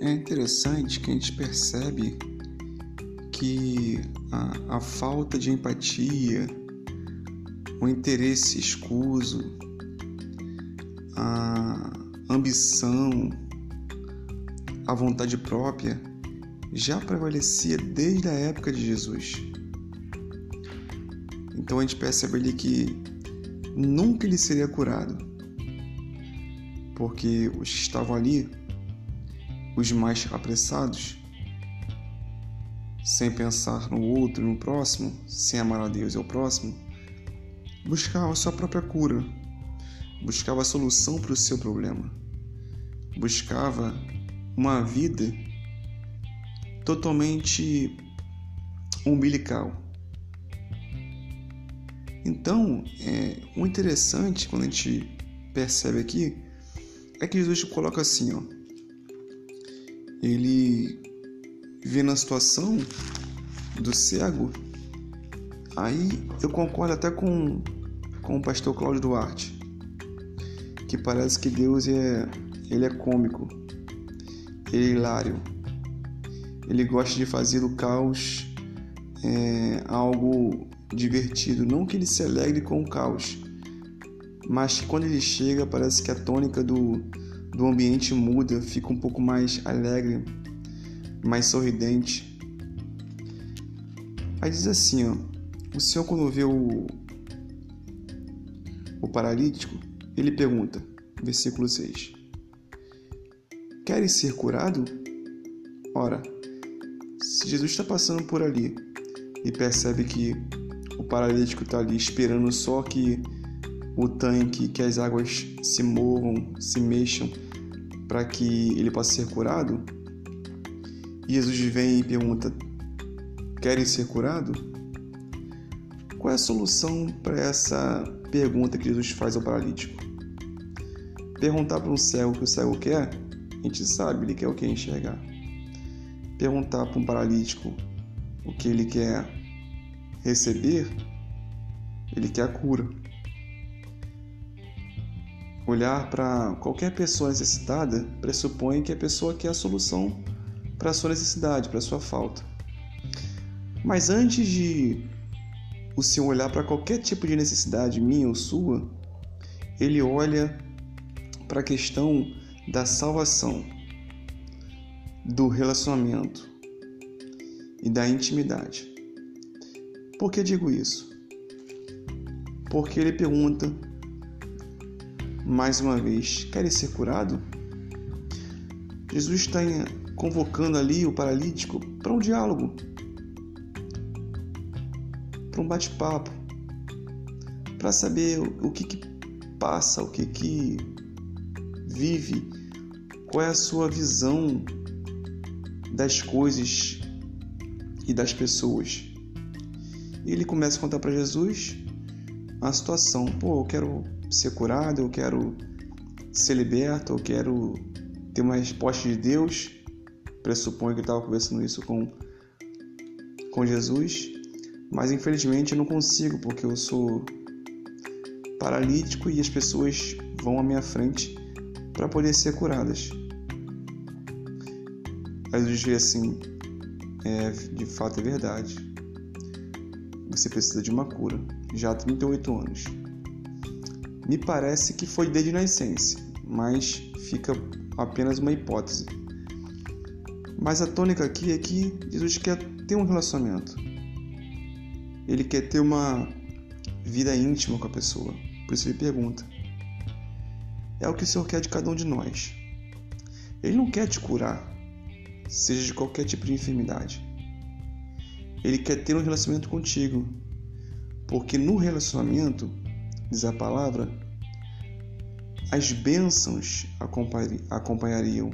É interessante que a gente percebe que a, a falta de empatia, o interesse escuso, a ambição, a vontade própria já prevalecia desde a época de Jesus. Então a gente percebe ali que nunca ele seria curado, porque os que estavam ali, os mais apressados, sem pensar no outro e no próximo, sem amar a Deus e ao próximo, buscavam a sua própria cura, buscava a solução para o seu problema, buscava uma vida totalmente umbilical. Então, é, o interessante quando a gente percebe aqui é que Jesus coloca assim, ó. Ele vê na situação do cego. Aí eu concordo até com, com o pastor Cláudio Duarte, que parece que Deus é ele é cômico, ele é hilário ele gosta de fazer do caos é, algo divertido. Não que ele se alegre com o caos, mas quando ele chega parece que a tônica do, do ambiente muda, fica um pouco mais alegre, mais sorridente. Aí diz assim, ó, o Senhor quando vê o, o paralítico, ele pergunta, versículo 6, Queres ser curado? Ora, se Jesus está passando por ali e percebe que o paralítico está ali esperando só que o tanque, que as águas se movam, se mexam para que ele possa ser curado, e Jesus vem e pergunta: Querem ser curado? Qual é a solução para essa pergunta que Jesus faz ao paralítico? Perguntar para um cego o que o cego quer, a gente sabe, ele quer o que enxergar perguntar para um paralítico o que ele quer receber, ele quer a cura. Olhar para qualquer pessoa necessitada pressupõe que a pessoa quer a solução para a sua necessidade, para a sua falta. Mas antes de o Senhor olhar para qualquer tipo de necessidade minha ou sua, ele olha para a questão da salvação do relacionamento e da intimidade. Por que digo isso? Porque ele pergunta mais uma vez: quer ser curado? Jesus está convocando ali o paralítico para um diálogo, para um bate-papo, para saber o que, que passa, o que, que vive, qual é a sua visão das coisas e das pessoas. E ele começa a contar para Jesus a situação. Pô, eu quero ser curado, eu quero ser liberto, eu quero ter uma resposta de Deus. Pressuponho que ele estava conversando isso com, com Jesus. Mas infelizmente eu não consigo, porque eu sou paralítico e as pessoas vão à minha frente para poder ser curadas. Mas eu diria assim, é, de fato é verdade. Você precisa de uma cura, já há 38 anos. Me parece que foi desde nascença, mas fica apenas uma hipótese. Mas a tônica aqui é que Jesus quer ter um relacionamento. Ele quer ter uma vida íntima com a pessoa. Por isso ele pergunta. É o que o Senhor quer de cada um de nós. Ele não quer te curar, seja de qualquer tipo de enfermidade. Ele quer ter um relacionamento contigo, porque no relacionamento, diz a palavra, as bênçãos acompanhariam.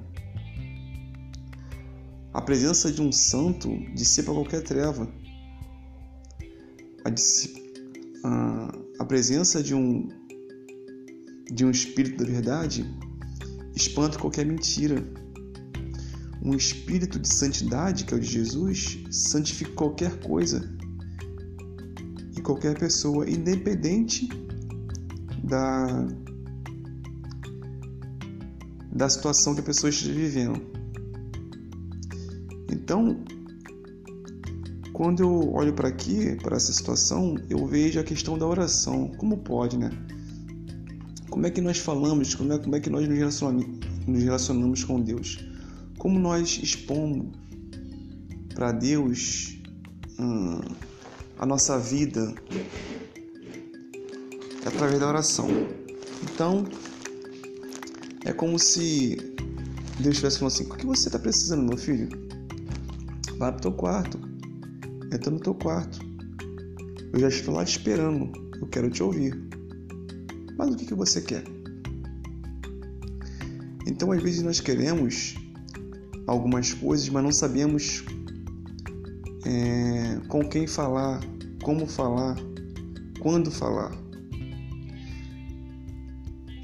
A presença de um santo dissipa qualquer treva. A, a, a presença de um, de um espírito da verdade espanta qualquer mentira um espírito de santidade, que é o de Jesus, santifica qualquer coisa e qualquer pessoa, independente da, da situação que a pessoa esteja vivendo. Então, quando eu olho para aqui, para essa situação, eu vejo a questão da oração. Como pode, né? Como é que nós falamos, como é, como é que nós nos relacionamos, nos relacionamos com Deus? Como nós expomos para Deus hum, a nossa vida através da oração. Então, é como se Deus estivesse falando assim: o que você está precisando, meu filho? Vai para o teu quarto. Entra no teu quarto. Eu já estou lá te esperando. Eu quero te ouvir. Mas o que, que você quer? Então, às vezes, nós queremos algumas coisas, mas não sabemos é, com quem falar, como falar, quando falar.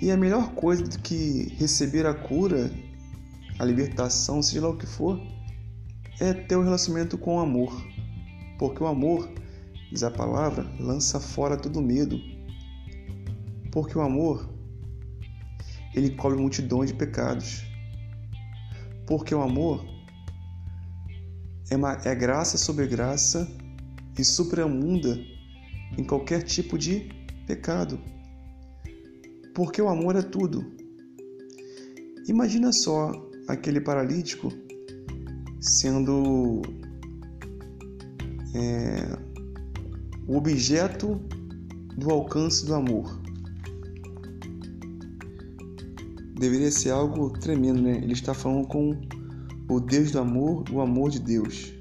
E a melhor coisa do que receber a cura, a libertação, seja lá o que for, é ter um relacionamento com o amor. Porque o amor, diz a palavra, lança fora todo medo. Porque o amor, ele cobre multidões de pecados. Porque o amor é, uma, é graça sobre graça e supramunda em qualquer tipo de pecado. Porque o amor é tudo. Imagina só aquele paralítico sendo é, o objeto do alcance do amor. Deveria ser algo tremendo, né? Ele está falando com o Deus do amor, o amor de Deus.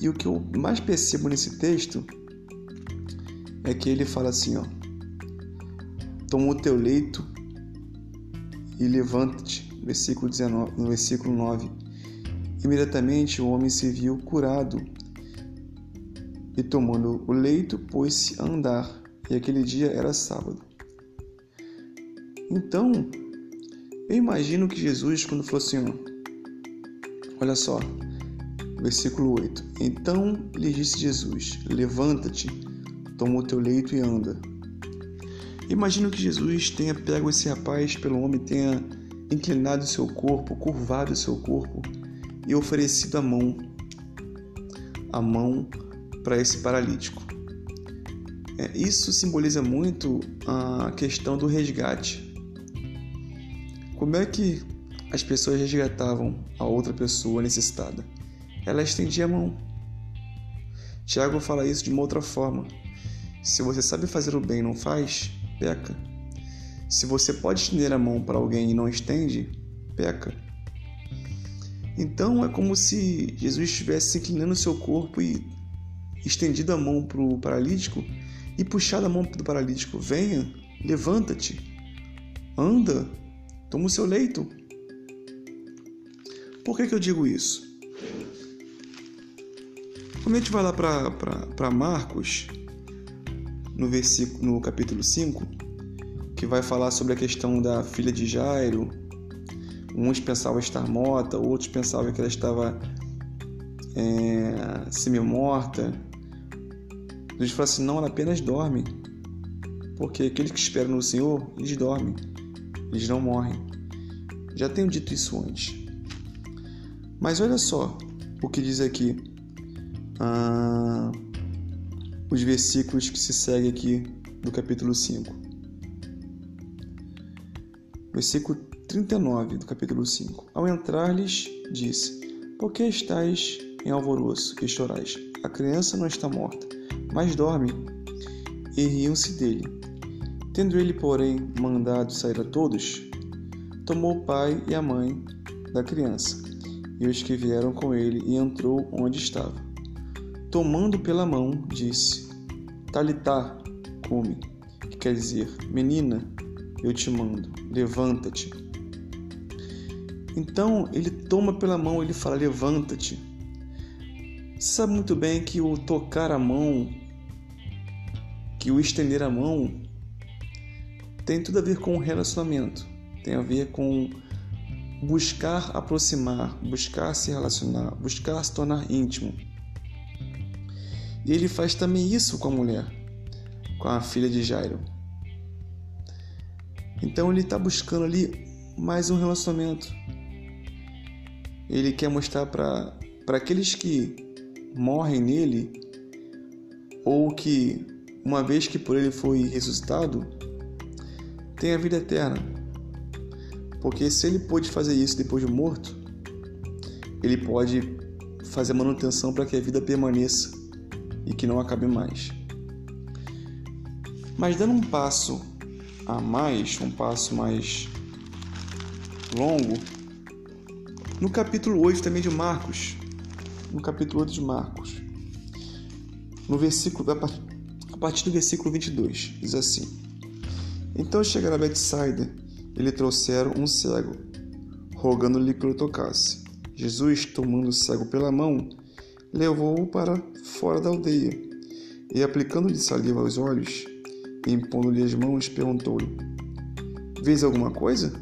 E o que eu mais percebo nesse texto é que ele fala assim, ó: Toma o teu leito e levanta-te, versículo 19, no versículo 9. Imediatamente o homem se viu curado e tomando o leito pôs-se a andar, e aquele dia era sábado. Então, eu imagino que Jesus, quando falou assim, olha só, versículo 8: Então lhe disse Jesus: Levanta-te, toma o teu leito e anda. Imagino que Jesus tenha pego esse rapaz pelo ombro, tenha inclinado seu corpo, curvado seu corpo e oferecido a mão, a mão para esse paralítico. É, isso simboliza muito a questão do resgate. Como é que as pessoas resgatavam a outra pessoa necessitada? Ela estendia a mão. Tiago fala isso de uma outra forma. Se você sabe fazer o bem e não faz, peca. Se você pode estender a mão para alguém e não estende, peca. Então é como se Jesus estivesse inclinando seu corpo e estendido a mão para o paralítico e puxado a mão do paralítico: venha, levanta-te, anda, Toma o seu leito. Por que, que eu digo isso? Quando a gente vai lá para Marcos, no, versículo, no capítulo 5, que vai falar sobre a questão da filha de Jairo, uns pensavam estar morta, outros pensavam que ela estava é, semi-morta. Jesus fala assim: não, ela apenas dorme. Porque aqueles que esperam no Senhor, eles dormem eles não morrem. Já tenho dito isso antes. Mas olha só o que diz aqui. Ah, os versículos que se seguem aqui do capítulo 5. Versículo 39 do capítulo 5. Ao entrar-lhes, disse: Por que estáis em alvoroço e chorais? A criança não está morta, mas dorme. E riam-se dele. Tendo ele, porém, mandado sair a todos, tomou o pai e a mãe da criança e os que vieram com ele e entrou onde estava. Tomando pela mão, disse: Talitá, come, que quer dizer, menina, eu te mando, levanta-te. Então ele toma pela mão, ele fala: levanta-te. Sabe muito bem que o tocar a mão, que o estender a mão, tem tudo a ver com o relacionamento, tem a ver com buscar aproximar, buscar se relacionar, buscar se tornar íntimo. E ele faz também isso com a mulher, com a filha de Jairo. Então ele está buscando ali mais um relacionamento. ele quer mostrar para aqueles que morrem nele ou que uma vez que por ele foi ressuscitado, tem a vida eterna. Porque se ele pôde fazer isso depois de morto, ele pode fazer manutenção para que a vida permaneça e que não acabe mais. Mas dando um passo a mais, um passo mais longo, no capítulo 8 também de Marcos, no capítulo 8 de Marcos, no versículo a partir do versículo 22, diz assim: Então chegaram a Betsaida e lhe trouxeram um cego, rogando-lhe que o tocasse. Jesus, tomando o cego pela mão, levou-o para fora da aldeia e, aplicando-lhe saliva aos olhos e impondo-lhe as mãos, perguntou-lhe: Vês alguma coisa?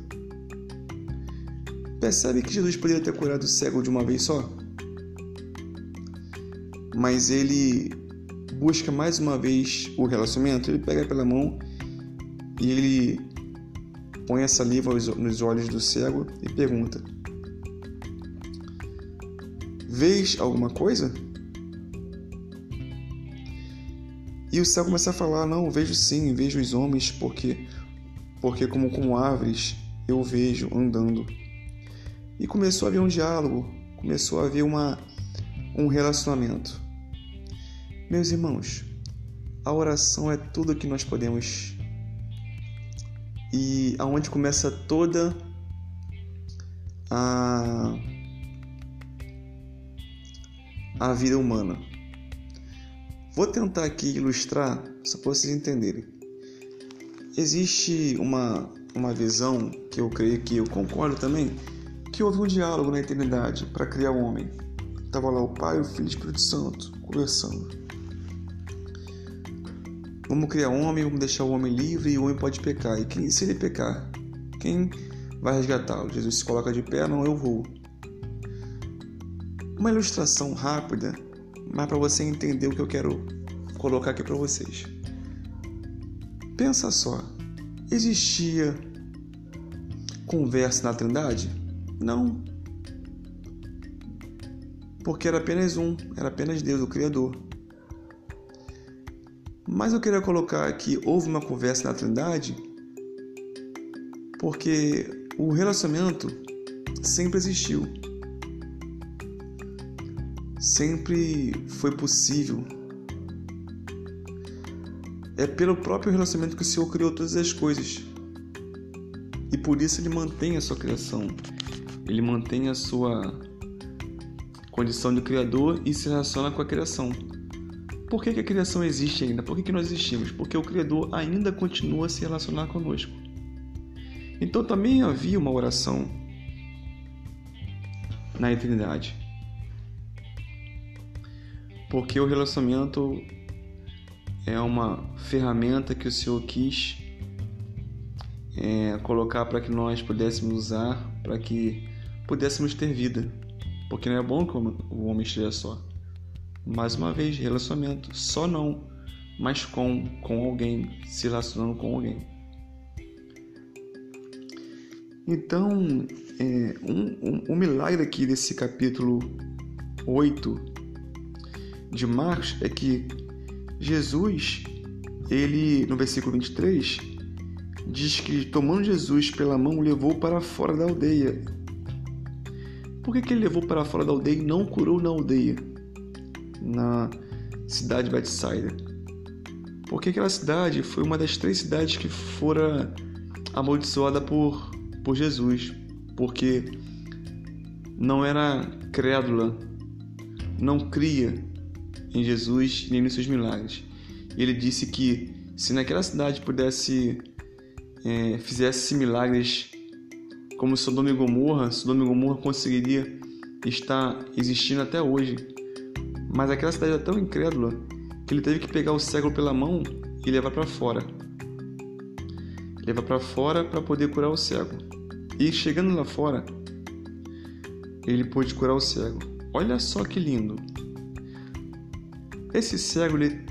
Percebe que Jesus poderia ter curado o cego de uma vez só? Mas ele busca mais uma vez o relacionamento, ele pega pela mão e ele põe a saliva nos olhos do cego e pergunta: Vês alguma coisa? E o cego começa a falar: Não, vejo sim, vejo os homens, porque, porque como com árvores eu vejo andando. E começou a haver um diálogo, começou a haver uma, um relacionamento. Meus irmãos, a oração é tudo que nós podemos e aonde começa toda a a vida humana. Vou tentar aqui ilustrar só para vocês entenderem. Existe uma uma visão que eu creio que eu concordo também que houve um diálogo na eternidade para criar o homem. Tava lá o Pai, o Filho e o Espírito Santo conversando. Vamos criar um homem, vamos deixar o homem livre e o homem pode pecar. E quem, se ele pecar, quem vai resgatá-lo? Jesus se coloca de pé, não, eu vou. Uma ilustração rápida, mas para você entender o que eu quero colocar aqui para vocês. Pensa só, existia conversa na Trindade? Não. Porque era apenas um, era apenas Deus, o Criador. Mas eu queria colocar que houve uma conversa na Trindade porque o relacionamento sempre existiu. Sempre foi possível. É pelo próprio relacionamento que o Senhor criou todas as coisas. E por isso ele mantém a sua criação. Ele mantém a sua condição de criador e se relaciona com a criação. Por que, que a criação existe ainda? Por que, que nós existimos? Porque o Criador ainda continua a se relacionar conosco. Então também havia uma oração na eternidade. Porque o relacionamento é uma ferramenta que o Senhor quis é, colocar para que nós pudéssemos usar, para que pudéssemos ter vida. Porque não é bom que o homem esteja só. Mais uma vez, relacionamento, só não, mas com, com alguém, se relacionando com alguém. Então, é, um, um, um milagre aqui desse capítulo 8 de Marcos é que Jesus, ele, no versículo 23, diz que tomando Jesus pela mão, levou para fora da aldeia. Por que, que ele levou para fora da aldeia e não curou na aldeia? na cidade de Bethsaida. Porque aquela cidade foi uma das três cidades que fora amaldiçoada por, por Jesus, porque não era crédula, não cria em Jesus nem nos seus milagres. Ele disse que se naquela cidade pudesse é, fizesse milagres como Sodoma e Gomorra, Sodoma e Gomorra conseguiria estar existindo até hoje, mas aquela cidade era tão incrédula que ele teve que pegar o cego pela mão e levar para fora. Levar para fora para poder curar o cego. E chegando lá fora, ele pôde curar o cego. Olha só que lindo. Esse cego, ele,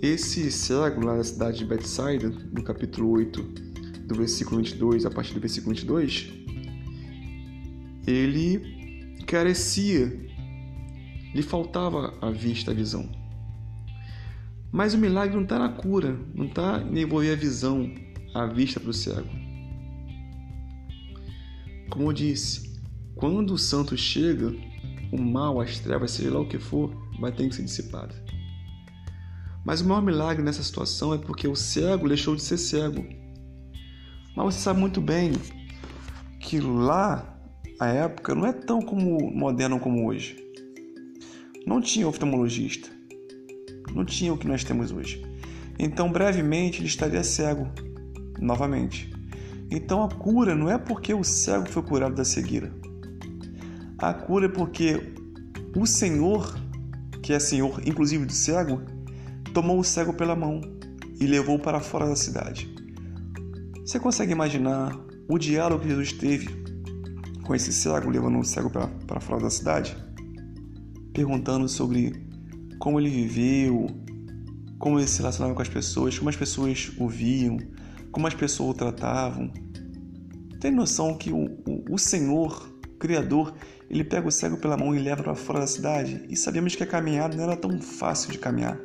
esse cego lá da cidade de Bethsaida, no capítulo 8, do versículo 22 a partir do versículo 22, ele carecia, lhe faltava a vista, a visão. Mas o milagre não está na cura, não está em devolver a visão, a vista para o cego. Como eu disse, quando o santo chega, o mal, as trevas, seja lá o que for, vai ter que ser dissipado. Mas o maior milagre nessa situação é porque o cego deixou de ser cego. Mas você sabe muito bem que lá, a época, não é tão como moderno como hoje. Não tinha oftalmologista. Não tinha o que nós temos hoje. Então, brevemente, ele estaria cego novamente. Então, a cura não é porque o cego foi curado da cegueira. A cura é porque o Senhor, que é Senhor inclusive do cego, tomou o cego pela mão e levou para fora da cidade. Você consegue imaginar o diálogo que Jesus teve com esse cego, levando o cego para, para fora da cidade? Perguntando sobre como ele viveu, como ele se relacionava com as pessoas, como as pessoas o viam, como as pessoas o tratavam. Tem noção que o, o, o Senhor, Criador, ele pega o cego pela mão e leva para fora da cidade? E sabemos que a caminhada não era tão fácil de caminhar.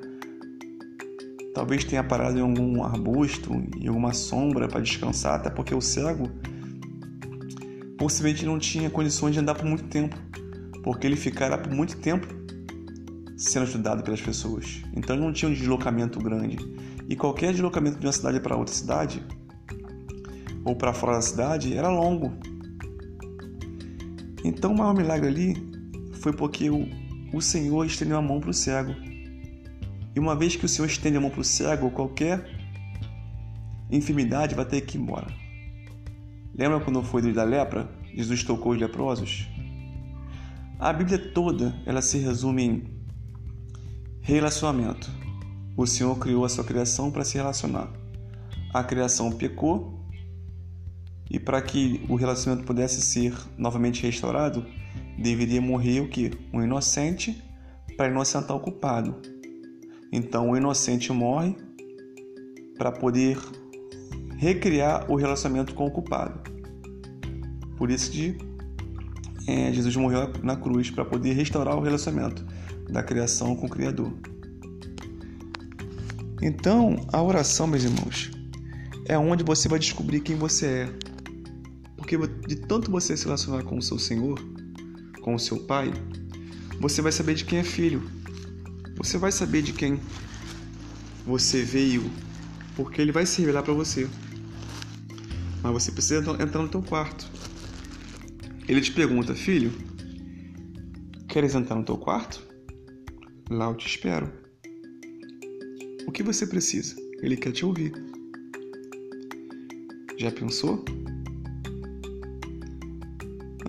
Talvez tenha parado em algum arbusto, em alguma sombra para descansar, até porque o cego possivelmente não tinha condições de andar por muito tempo, porque ele ficará por muito tempo sendo ajudado pelas pessoas. Então não tinha um deslocamento grande. E qualquer deslocamento de uma cidade para outra cidade ou para fora da cidade era longo. Então o maior milagre ali foi porque o, o Senhor estendeu a mão para o cego e uma vez que o Senhor estende a mão para o cego, qualquer enfermidade vai ter que ir embora. Lembra quando foi da lepra? Jesus tocou os leprosos? A Bíblia toda ela se resume em relacionamento. O Senhor criou a sua criação para se relacionar. A criação pecou e para que o relacionamento pudesse ser novamente restaurado, deveria morrer o que? Um inocente para inocentar o culpado. Então o inocente morre para poder recriar o relacionamento com o culpado. Por isso é, Jesus morreu na cruz para poder restaurar o relacionamento da criação com o Criador. Então, a oração, meus irmãos, é onde você vai descobrir quem você é. Porque de tanto você se relacionar com o seu Senhor, com o seu Pai, você vai saber de quem é filho. Você vai saber de quem você veio, porque ele vai se revelar para você. Mas você precisa entrar no teu quarto. Ele te pergunta, filho, queres entrar no teu quarto? Lá eu te espero. O que você precisa? Ele quer te ouvir. Já pensou?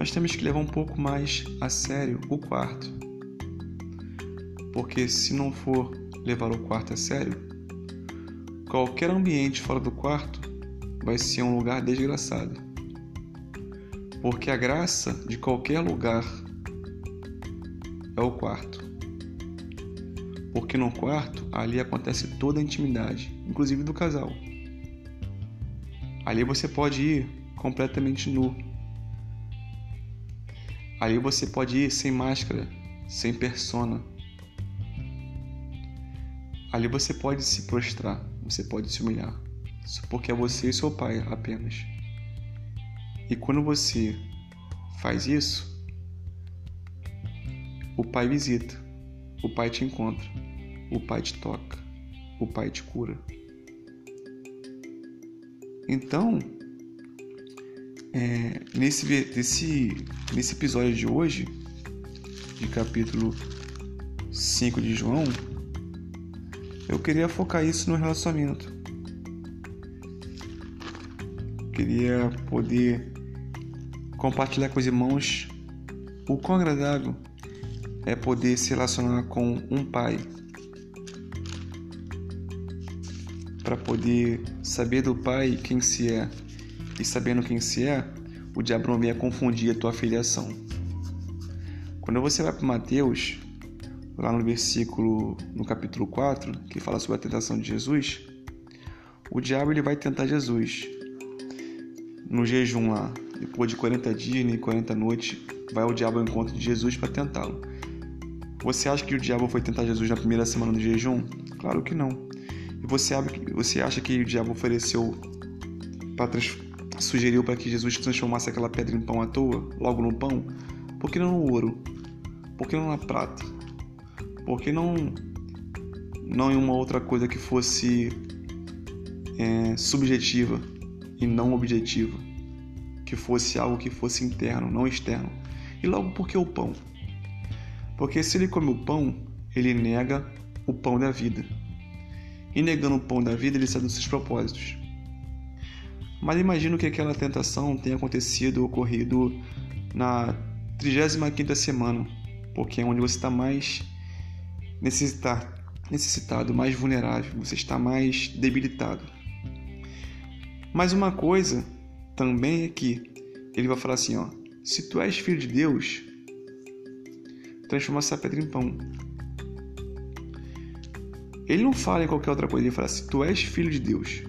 Nós temos que levar um pouco mais a sério o quarto porque se não for levar o quarto a sério, qualquer ambiente fora do quarto vai ser um lugar desgraçado. Porque a graça de qualquer lugar é o quarto. Porque no quarto ali acontece toda a intimidade, inclusive do casal. Ali você pode ir completamente nu. Ali você pode ir sem máscara, sem persona Ali você pode se prostrar, você pode se humilhar, porque é você e seu pai apenas. E quando você faz isso, o pai visita, o pai te encontra, o pai te toca, o pai te cura. Então, é, nesse, nesse, nesse episódio de hoje, de capítulo 5 de João, eu queria focar isso no relacionamento. Queria poder compartilhar com os irmãos o quão agradável é poder se relacionar com um pai para poder saber do pai quem se é e sabendo quem se é, o diabo não venha confundir a tua filiação. Quando você vai para Mateus, lá no versículo, no capítulo 4, que fala sobre a tentação de Jesus, o diabo ele vai tentar Jesus no jejum lá, depois de 40 dias e 40 noites vai ao diabo ao encontro de Jesus para tentá-lo. Você acha que o diabo foi tentar Jesus na primeira semana do jejum? Claro que não. E você acha que o diabo ofereceu para sugeriu para que Jesus transformasse aquela pedra em pão à toa, logo no pão? Por que não no ouro? Por que não na prata? Por que não não em uma outra coisa que fosse é, subjetiva e não objetiva, que fosse algo que fosse interno, não externo. E logo por que o pão? Porque se ele come o pão, ele nega o pão da vida. E negando o pão da vida, ele sai dos seus propósitos. Mas imagino que aquela tentação tenha acontecido, ocorrido na 35 semana, porque é onde você está mais necessitado, necessitado, mais vulnerável, você está mais debilitado. Mas uma coisa também é que ele vai falar assim, ó, se tu és filho de Deus, transforma essa pedra em pão. Ele não fala em qualquer outra coisa, ele fala se tu és filho de Deus.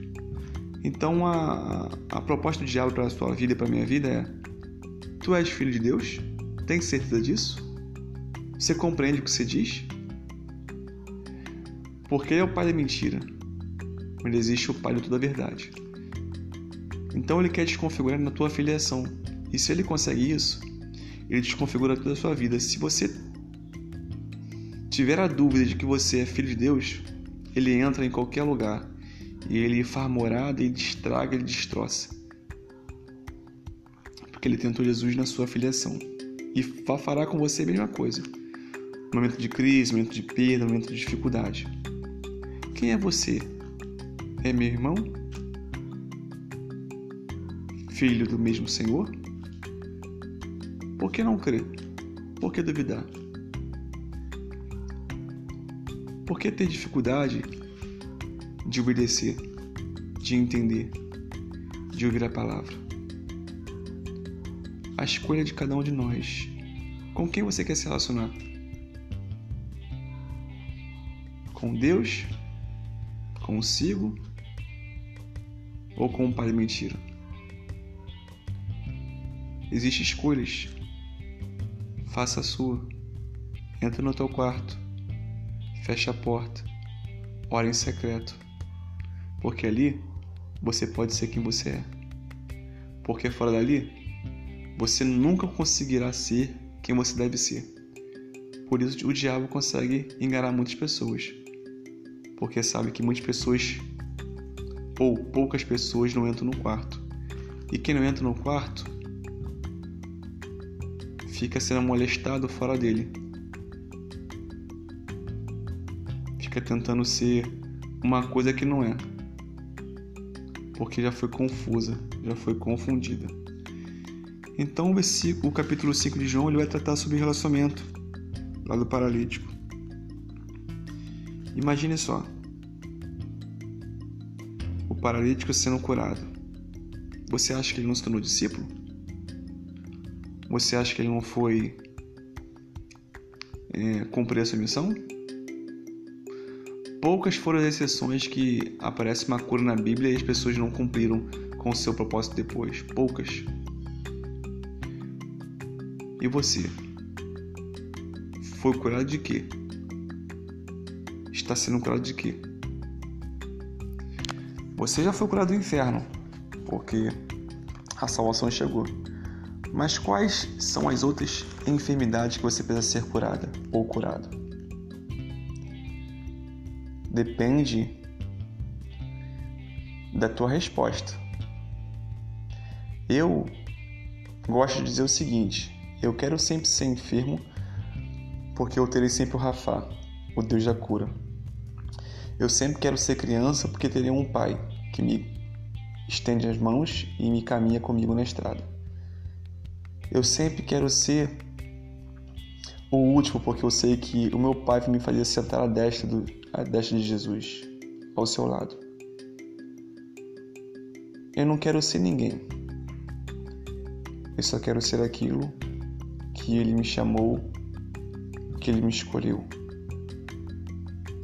Então a, a proposta do diabo para a sua vida e para a minha vida é: tu és filho de Deus? Tem certeza disso? Você compreende o que você diz? Porque é o pai da mentira, mas existe o pai de toda a verdade. Então ele quer desconfigurar na tua filiação. E se ele consegue isso, ele desconfigura toda a sua vida. Se você tiver a dúvida de que você é filho de Deus, ele entra em qualquer lugar ele faz morada, ele estraga, ele destroça. Porque ele tentou Jesus na sua filiação. E fará com você a mesma coisa. Momento de crise, momento de perda, momento de dificuldade. Quem é você? É meu irmão? filho do mesmo Senhor? Por que não crer? Por que duvidar? Por que ter dificuldade de obedecer, de entender, de ouvir a palavra? A escolha de cada um de nós. Com quem você quer se relacionar? Com Deus? Consigo? Ou com um pai mentira? Existem escolhas. Faça a sua. Entra no teu quarto. Fecha a porta. Ora em secreto. Porque ali você pode ser quem você é. Porque fora dali você nunca conseguirá ser quem você deve ser. Por isso o diabo consegue enganar muitas pessoas. Porque sabe que muitas pessoas ou poucas pessoas não entram no quarto. E quem não entra no quarto fica sendo molestado fora dele. Fica tentando ser uma coisa que não é. Porque já foi confusa, já foi confundida. Então o versículo, o capítulo 5 de João, ele vai tratar sobre relacionamento lá do paralítico. Imagine só. O paralítico sendo curado. Você acha que ele não se tornou discípulo? Você acha que ele não foi é, cumprir essa missão? Poucas foram as exceções que aparece uma cura na Bíblia e as pessoas não cumpriram com o seu propósito depois. Poucas. E você? Foi curado de quê? Está sendo curado de quê? Você já foi curado do inferno, porque a salvação chegou. Mas quais são as outras enfermidades que você precisa ser curada ou curado? Depende da tua resposta. Eu gosto de dizer o seguinte: eu quero sempre ser enfermo porque eu terei sempre o Rafa, o Deus da cura. Eu sempre quero ser criança porque terei um pai que me estende as mãos e me caminha comigo na estrada. Eu sempre quero ser o último, porque eu sei que o meu pai me fazer sentar à destra, do, à destra de Jesus, ao seu lado. Eu não quero ser ninguém. Eu só quero ser aquilo que ele me chamou, que ele me escolheu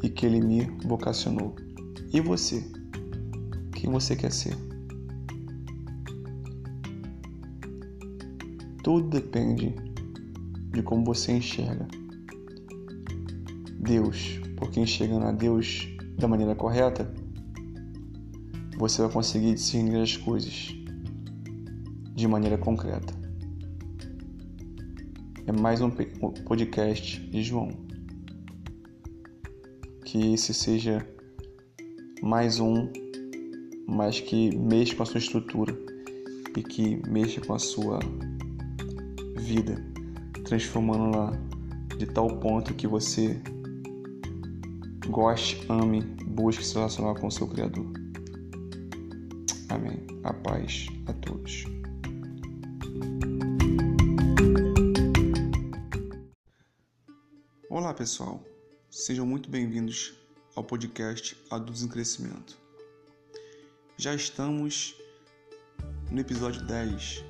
e que ele me vocacionou. E você? Quem você quer ser? Tudo depende de como você enxerga Deus, porque enxergando a Deus da maneira correta, você vai conseguir discernir as coisas de maneira concreta. É mais um podcast de João. Que esse seja mais um, mas que mexa com a sua estrutura e que mexa com a sua vida, transformando-la de tal ponto que você goste, ame, busque se relacionar com o seu Criador. Amém. A paz a todos. Olá, pessoal. Sejam muito bem-vindos ao podcast Adultos em Crescimento. Já estamos no episódio 10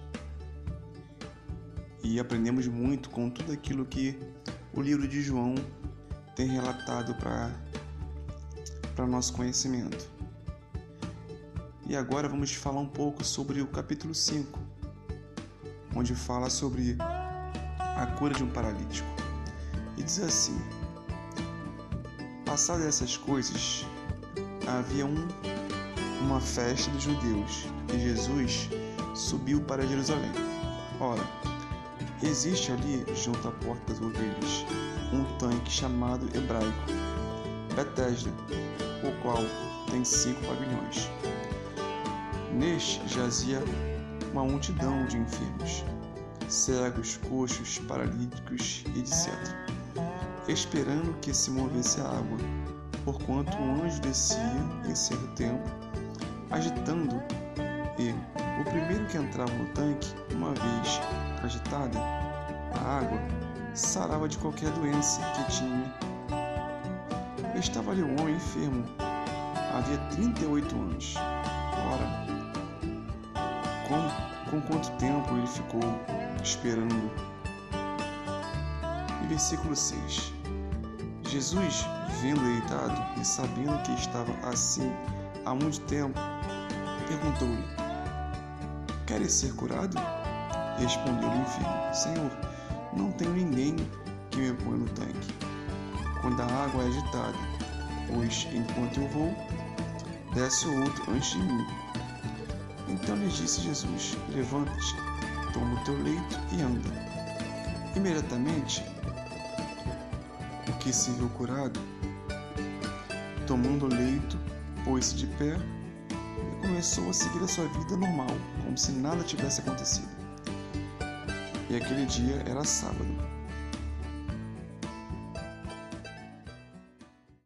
e aprendemos muito com tudo aquilo que o livro de João tem relatado para nosso conhecimento. E agora vamos falar um pouco sobre o capítulo 5, onde fala sobre a cura de um paralítico. E diz assim: Passadas essas coisas, havia um, uma festa dos judeus e Jesus subiu para Jerusalém. Ora, existe ali, junto à porta das ovelhas, um tanque chamado hebraico Betesda, o qual tem cinco pavilhões. Neste jazia uma multidão de enfermos, cegos, coxos, paralíticos, etc., esperando que se movesse a água, porquanto o anjo descia em certo tempo, agitando, e o primeiro que entrava no tanque, uma vez agitada a água, sarava de qualquer doença que tinha. Estava ali um homem enfermo, havia 38 anos. Ora, com, com quanto tempo ele ficou esperando? E versículo 6: Jesus, vendo deitado e sabendo que estava assim há muito tempo, perguntou-lhe: Queres ser curado? Respondeu-lhe o enfermo: Senhor, não tenho ninguém que me ponha no tanque quando a água é agitada, pois enquanto eu vou, desce outro antes de mim. Então lhe disse Jesus: Levanta-te, toma o teu leito e anda. Imediatamente, o que se viu curado, tomando o leito, pôs-se de pé e começou a seguir a sua vida normal, como se nada tivesse acontecido e aquele dia era sábado.